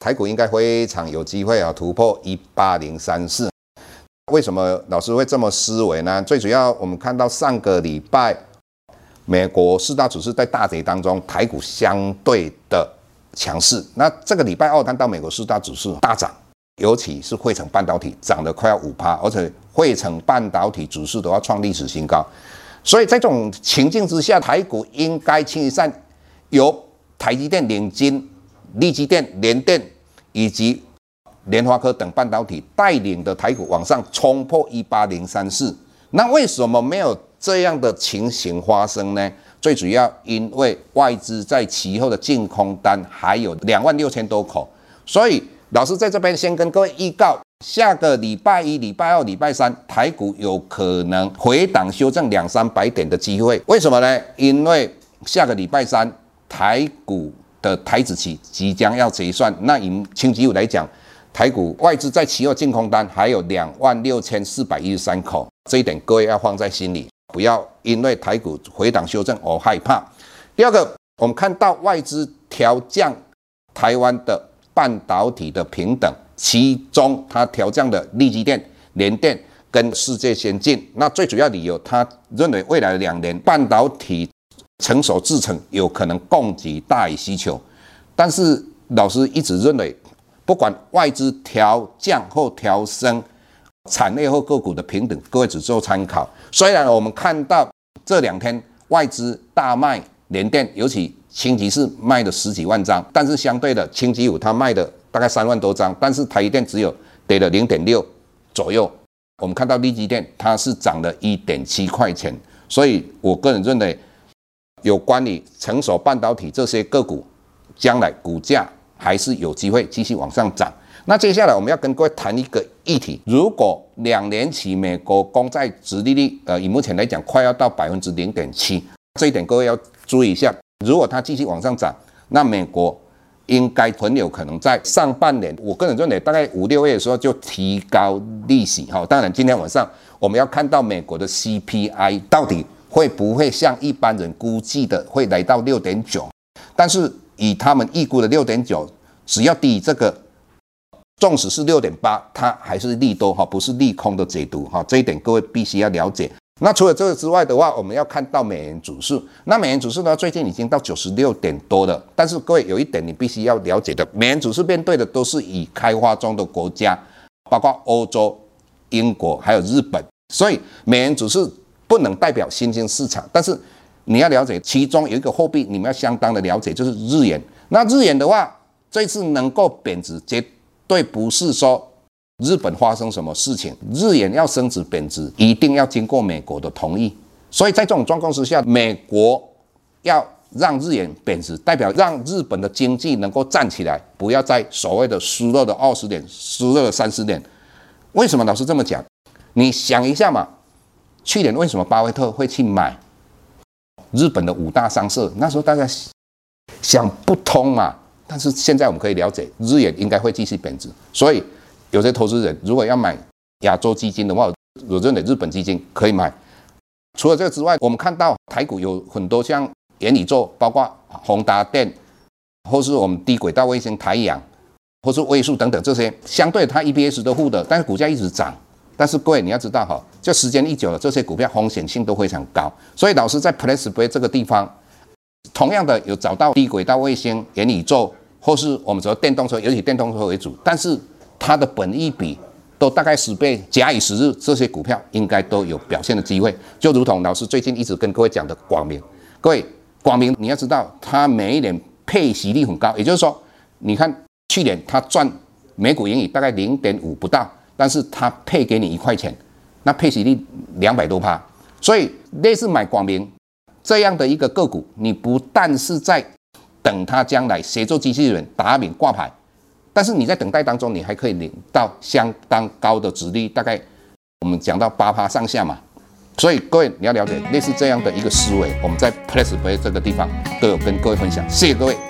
台股应该非常有机会啊，突破一八零三四。为什么老师会这么思维呢？最主要，我们看到上个礼拜美国四大指数在大跌当中，台股相对的强势。那这个礼拜二看到美国四大指数大涨，尤其是汇成半导体涨得快要五趴，而且汇成半导体指数都要创历史新高。所以在这种情境之下，台股应该趋势上由台积电领军。力积电、联电以及联发科等半导体带领的台股往上冲破一八零三四，那为什么没有这样的情形发生呢？最主要因为外资在其后的净空单还有两万六千多口，所以老师在这边先跟各位预告，下个礼拜一、礼拜二、礼拜三台股有可能回档修正两三百点的机会。为什么呢？因为下个礼拜三台股。的台指期即将要结算，那以星期五来讲，台股外资在期货净空单还有两万六千四百一十三口，这一点各位要放在心里，不要因为台股回档修正而害怕。第二个，我们看到外资调降台湾的半导体的平等，其中它调降的力积电、联电跟世界先进，那最主要理由，他认为未来两年半导体。成熟制程有可能供给大于需求，但是老师一直认为，不管外资调降或调升产业或个股的平等，各位只做参考。虽然我们看到这两天外资大卖联电，尤其星期四卖了十几万张，但是相对的星期五它卖的大概三万多张，但是台积电只有跌了零点六左右。我们看到力积电它是涨了一点七块钱，所以我个人认为。有关于成熟半导体这些个股，将来股价还是有机会继续往上涨。那接下来我们要跟各位谈一个议题：如果两年期美国公债殖利率，呃，以目前来讲快要到百分之零点七，这一点各位要注意一下。如果它继续往上涨，那美国应该很有可能在上半年，我个人认为大概五六月的时候就提高利息。哈，当然今天晚上我们要看到美国的 CPI 到底。会不会像一般人估计的会来到六点九？但是以他们预估的六点九，只要低于这个，纵使是六点八，它还是利多哈，不是利空的解读哈。这一点各位必须要了解。那除了这个之外的话，我们要看到美元指数。那美元指数呢，最近已经到九十六点多了。但是各位有一点你必须要了解的，美元指数面对的都是以开发中的国家，包括欧洲、英国还有日本，所以美元指数。不能代表新兴市场，但是你要了解，其中有一个货币，你们要相当的了解，就是日元。那日元的话，这次能够贬值，绝对不是说日本发生什么事情，日元要升值贬值，一定要经过美国的同意。所以在这种状况之下，美国要让日元贬值，代表让日本的经济能够站起来，不要再所谓的失落的二十年，失落的三十年。为什么老师这么讲？你想一下嘛。去年为什么巴菲特会去买日本的五大商社？那时候大家想不通嘛。但是现在我们可以了解，日元应该会继续贬值。所以有些投资人如果要买亚洲基金的话，我认为日本基金可以买。除了这个之外，我们看到台股有很多像元宇宙，包括宏达电，或是我们低轨道卫星台阳，或是位数等等这些，相对它 EPS 都负的，但是股价一直涨。但是各位你要知道哈，就时间一久了，这些股票风险性都非常高。所以老师在 PressPlay 这个地方，同样的有找到低轨道卫星、元宇宙，或是我们说电动车，尤其电动车为主。但是它的本益比都大概十倍，假以时日，这些股票应该都有表现的机会。就如同老师最近一直跟各位讲的广明，各位广明你要知道，它每一年配息率很高，也就是说，你看去年它赚每股盈余大概零点五不到，但是它配给你一块钱，那配息率两百多趴，所以类似买广明这样的一个个股，你不但是在等它将来协作机器人打名挂牌。但是你在等待当中，你还可以领到相当高的值率，大概我们讲到八趴上下嘛。所以各位你要了解类似这样的一个思维，我们在 PressPlay 这个地方都有跟各位分享。谢谢各位。